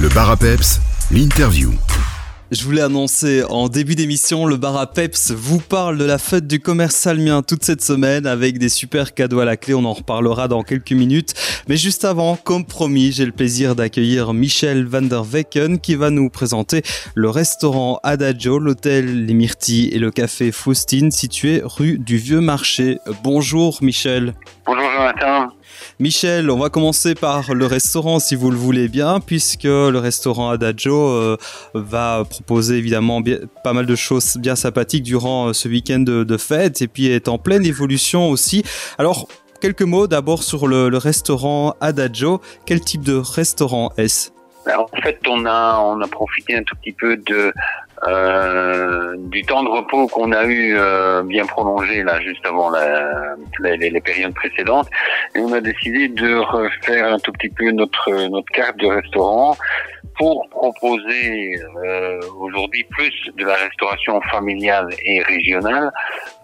Le bar à peps, l'interview. Je voulais annoncer en début d'émission, le bar à Peps vous parle de la fête du commerce salmien toute cette semaine avec des super cadeaux à la clé. On en reparlera dans quelques minutes. Mais juste avant, comme promis, j'ai le plaisir d'accueillir Michel van der Wecken qui va nous présenter le restaurant Adagio, l'hôtel Les Myrtilles et le café Faustine situé rue du Vieux Marché. Bonjour Michel. Bonjour Jonathan. Michel, on va commencer par le restaurant si vous le voulez bien, puisque le restaurant Adagio euh, va proposer évidemment pas mal de choses bien sympathiques durant euh, ce week-end de, fête et puis est en pleine évolution aussi. Alors, quelques mots d'abord sur le, restaurant Adagio. Quel type de restaurant est-ce? Ben, en fait, on a on a profité un tout petit peu de euh, du temps de repos qu'on a eu euh, bien prolongé là juste avant la, les, les, périodes précédentes et on a décidé de refaire un tout petit peu notre notre carte de restaurant pour proposer euh, aujourd'hui plus de la restauration familiale et régionale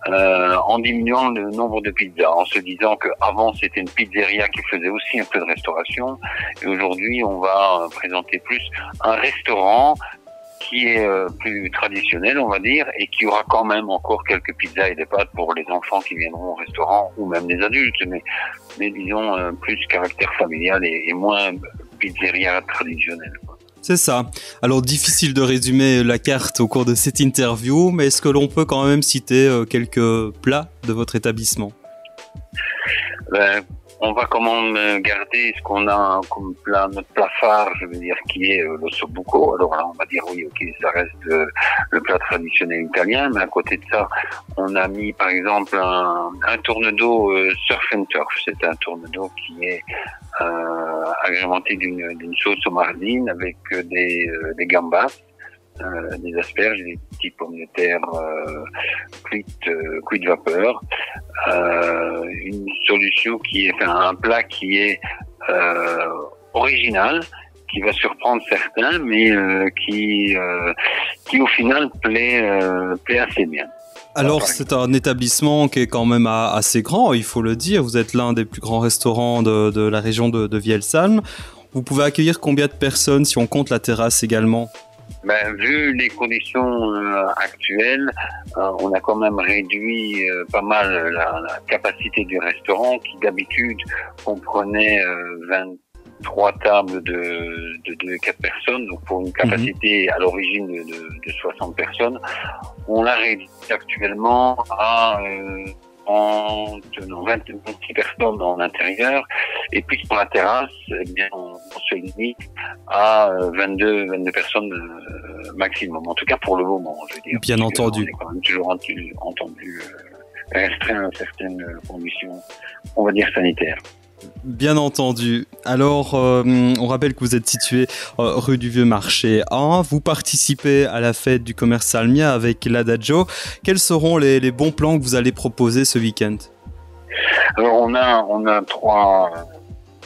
euh, en diminuant le nombre de pizzas, en se disant qu'avant c'était une pizzeria qui faisait aussi un peu de restauration et aujourd'hui on va présenter plus un restaurant qui est euh, plus traditionnel, on va dire, et qui aura quand même encore quelques pizzas et des pâtes pour les enfants qui viendront au restaurant, ou même les adultes, mais, mais disons euh, plus caractère familial et, moins pizzeria traditionnelle. C'est ça. Alors difficile de résumer la carte au cours de cette interview, mais est-ce que l'on peut quand même citer euh, quelques plats de votre établissement? Ben, on va quand même euh, garder ce qu'on a comme plat, notre plat phare, je veux dire, qui est euh, le sobuco. Alors là, on va dire oui, ok, ça reste euh, le plat traditionnel italien, mais à côté de ça, on a mis par exemple un, un tourne d'eau surf and turf. C'est un tourne d'eau qui est agrémenté d'une sauce au mardine avec des, des gambas des asperges, des petits pommes de terre euh, cuites, euh, vapeur. Euh, une solution qui est un plat qui est euh, original, qui va surprendre certains, mais qui qui au final plaît plaît assez bien. Alors c'est un établissement qui est quand même assez grand, il faut le dire. Vous êtes l'un des plus grands restaurants de, de la région de, de Vielsalm. Vous pouvez accueillir combien de personnes si on compte la terrasse également? Ben, vu les conditions euh, actuelles, euh, on a quand même réduit euh, pas mal la, la, capacité du restaurant qui d'habitude comprenait 23 tables de, de 2 4 personnes, donc pour une mhm. capacité à l'origine de, de, de, 60 personnes. On l'a réduit actuellement à 30, non, 26 personnes dans l'intérieur. Et puis sur la terrasse, eh bien, on, se limite à 22, euh, 22 personnes euh, maximum. En tout cas pour le moment, je veux dire. Bien entendu. On est quand même toujours entendu euh, restreint à certaines conditions, on va dire sanitaires. Bien entendu. Alors, euh, on rappelle que vous êtes situé euh, rue du Vieux Marché 1. Vous participez à la fête du commerce salmien avec l'Adagio. Quels seront les, bons plans que vous allez proposer ce week-end? Alors, on a, on a trois,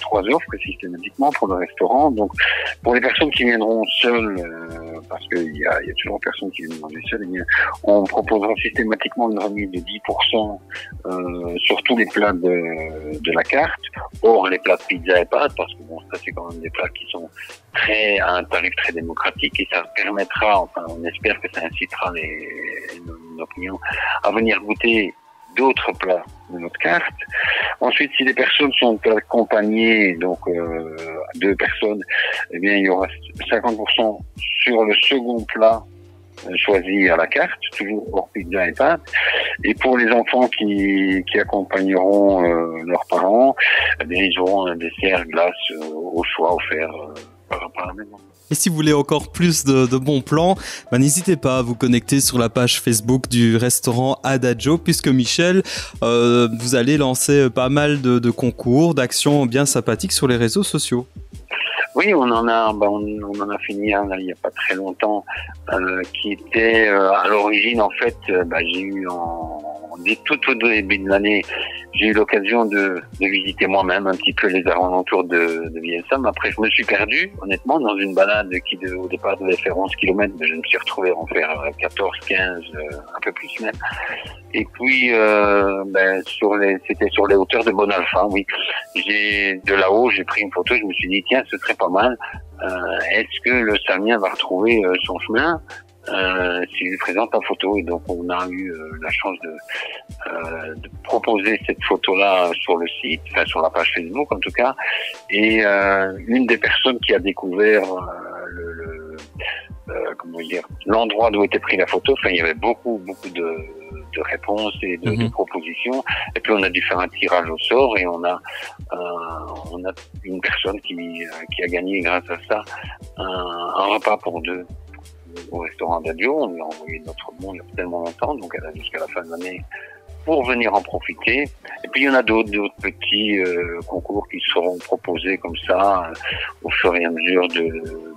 trois offres systématiquement pour le restaurant. Donc, pour les personnes qui viendront seules, euh, parce qu'il y a, y a toujours personnes qui viennent manger seules, eh on proposera systématiquement une remise de 10% euh, sur tous les plats de, la carte. Or, les plats de pizza et pâtes, parce que bon, ça c'est quand même des plats qui sont très à un tarif très démocratique et ça permettra, enfin, on espère que ça incitera les, nos clients à venir goûter d'autres plats de notre carte. Ensuite, si les personnes sont accompagnées, donc euh, deux personnes, eh bien, il y aura 50% sur le second plat euh, choisi à la carte, toujours hors pizza et pâtes. Et pour les enfants qui, qui accompagneront euh, leurs parents, eh bien, ils auront un dessert glace euh, au choix offert Et si vous voulez encore plus de, bons plans, bah, n'hésitez pas à vous connecter sur la page Facebook du restaurant Adagio, puisque Michel, euh, vous allez lancer pas mal de, concours, d'actions bien sympathiques sur les réseaux sociaux. Oui, on en a, bah, on, en a fini il n'y a pas très longtemps, euh, qui était euh, à l'origine en fait, bah, j'ai eu en tout au début de l'année, j'ai eu l'occasion de, de, visiter moi-même un petit peu les alentours de, de. Après, je me suis perdu, honnêtement, dans une balade qui de, au départ devait faire 11 km, mais je me suis retrouvé en faire 14, 15, euh, un peu plus même. Et puis, euh, ben, sur les, c'était sur les hauteurs de Bonalpha, oui. J'ai de là-haut, j'ai pris une photo. Je me suis dit tiens, ce serait pas mal. Euh, est-ce que le Samien va retrouver euh, son chemin? Euh, s'il lui présente en photo. Et donc, on a eu euh, la chance de, euh, de, proposer cette photo-là sur le site, enfin sur la page Facebook en tout cas. Et une des personnes qui a découvert le, le comment dire l'endroit d'où était prise la photo, enfin, il y avait beaucoup, beaucoup de, de réponses et de, de, mhm. propositions. Et puis on a dû faire un tirage au sort et on a on a une personne qui, qui a gagné grâce à ça un, un repas pour deux au restaurant d'Adio. On lui a envoyé notre bon il y a tellement longtemps, donc elle a jusqu'à la fin de l'année pour venir en profiter. Et puis il y en a d'autres, d'autres petits euh, concours qui seront proposés comme ça euh, au fur et à mesure de,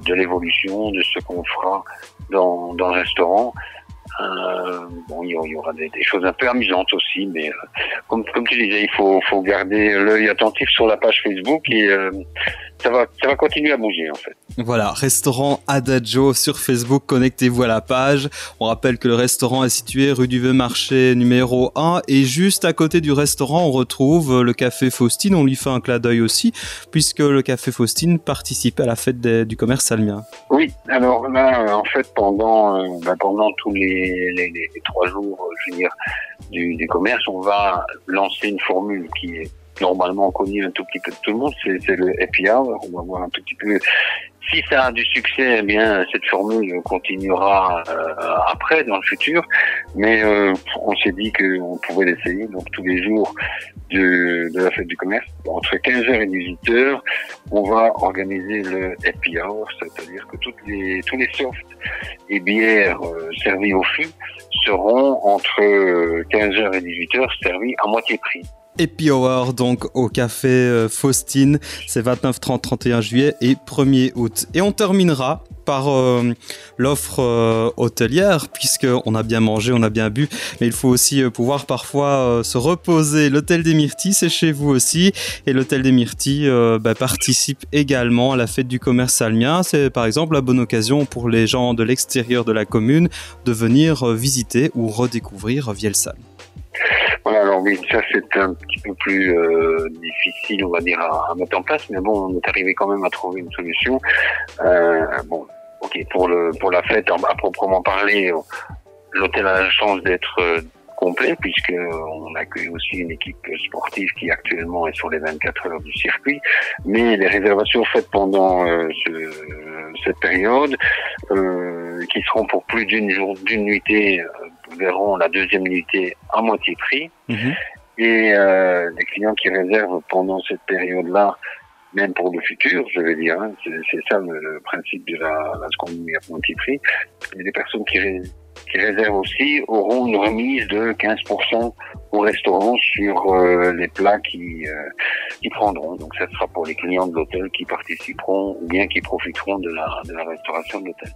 de l'évolution, de ce qu'on fera dans, dans le restaurant. Euh, bon, il y aura des, des, choses un peu amusantes aussi, mais euh, comme, comme tu disais, il faut, faut garder l'œil attentif sur la page Facebook et euh, ça va, ça va continuer à bouger en fait. Voilà, restaurant Adagio sur Facebook, connectez-vous à la page. On rappelle que le restaurant est situé rue du Vieux Marché numéro 1 et juste à côté du restaurant, on retrouve le café Faustine. On lui fait un clin d'œil aussi puisque le café Faustine participe à la fête du commerce salmien. Oui, alors là, en fait, pendant, euh, bah, pendant tous les, les, les, trois jours, euh, je veux dire, du, du commerce, on va lancer une formule qui est normalement connu un tout petit peu de tout le monde, c'est le happy hour. On va voir un tout petit peu. Si ça a du succès, eh bien cette formule continuera euh, après, dans le futur. Mais euh, on s'est dit qu'on pouvait l'essayer. Donc tous les jours de, de, la fête du commerce, entre 15h et 18h, on va organiser le happy hour, c'est-à-dire que toutes les, tous les softs et bières euh, servies au fût seront entre 15h et 18h servis à moitié prix. Happy Hour donc au café euh, Faustine, c'est 29, 30, 31 juillet et 1er août. Et on terminera par euh, l'offre euh, hôtelière, puisqu'on a bien mangé, on a bien bu, mais il faut aussi pouvoir parfois se reposer. L'hôtel des Myrtilles, c'est chez vous aussi, et l'hôtel des Myrtilles bah, participe également à la fête du commerce salmien. C'est par exemple la bonne occasion pour les gens de l'extérieur de la commune de venir visiter ou redécouvrir Vielsalm. Oui, ça c'est un petit peu plus euh, difficile, on va dire, à, mettre en place, mais bon, on est arrivé quand même à trouver une solution. Euh, bon, ok, pour le pour la fête, à proprement parler, l'hôtel a la chance d'être euh, complet puisque on accueille aussi une équipe sportive qui actuellement est sur les 24 heures du circuit. Mais les réservations faites pendant euh, ce, cette période, euh, qui seront pour plus d'une jour d'une nuitée, verront la deuxième nuitée à moitié prix. Mhm. Et euh, les clients qui réservent pendant cette période-là, même pour le futur, je vais dire, hein, c'est ça le, principe de la, la seconde nuit à moitié prix. Les personnes qui, qui réservent aussi auront une remise de 15% au restaurant sur euh, les plats qui, euh, qui prendront. Donc ça sera pour les clients de l'hôtel qui participeront ou bien qui profiteront de la, de la restauration de l'hôtel.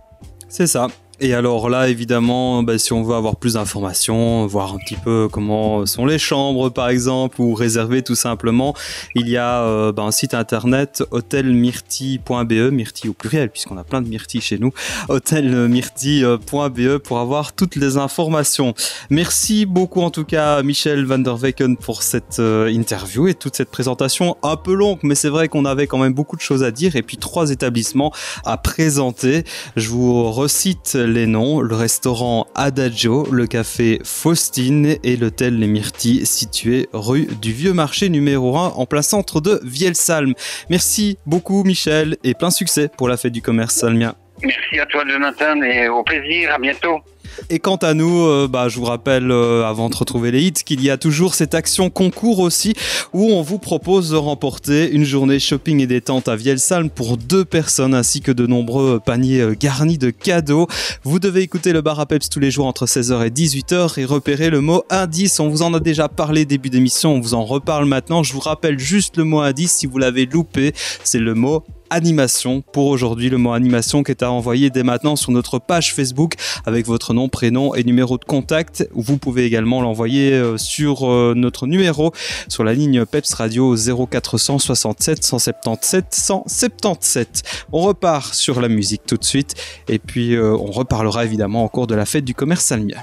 C'est ça. Et alors là, évidemment, bah, si on veut avoir plus d'informations, voir un petit peu comment sont les chambres, par exemple, ou réserver tout simplement, il y a euh, bah, un site internet hôtelmyrtille.be, myrtille au pluriel, puisqu'on a plein de myrtilles chez nous, hôtelmyrtille.be pour avoir toutes les informations. Merci beaucoup en tout cas, Michel van der Weken, pour cette euh, interview et toute cette présentation un peu longue, mais c'est vrai qu'on avait quand même beaucoup de choses à dire et puis trois établissements à présenter. Je vous recite les noms, le restaurant Adagio, le café Faustine et l'hôtel Les Myrtilles situé rue du Vieux Marché numéro 1 en plein centre de Vielsalm. Merci beaucoup Michel et plein succès pour la fête du commerce salmien. Merci à toi Jonathan et au plaisir, à bientôt. Et quant à nous, euh, bah, je vous rappelle, euh, avant de retrouver les hits, qu'il y a toujours cette action concours aussi, où on vous propose de remporter une journée shopping et détente à Vielsalm pour deux personnes, ainsi que de nombreux paniers euh, garnis de cadeaux. Vous devez écouter le bar à Peps tous les jours entre 16h et 18h et repérer le mot indice. On vous en a déjà parlé début d'émission, on vous en reparle maintenant. Je vous rappelle juste le mot indice si vous l'avez loupé, c'est le mot animation pour aujourd'hui. Le mot animation qui est à envoyer dès maintenant sur notre page Facebook avec votre nom, prénom et numéro de contact. Vous pouvez également l'envoyer euh, sur euh, notre numéro sur la ligne PEPS Radio 0467 177 177. On repart sur la musique tout de suite et puis euh, on reparlera évidemment au cours de la fête du commerce salmien.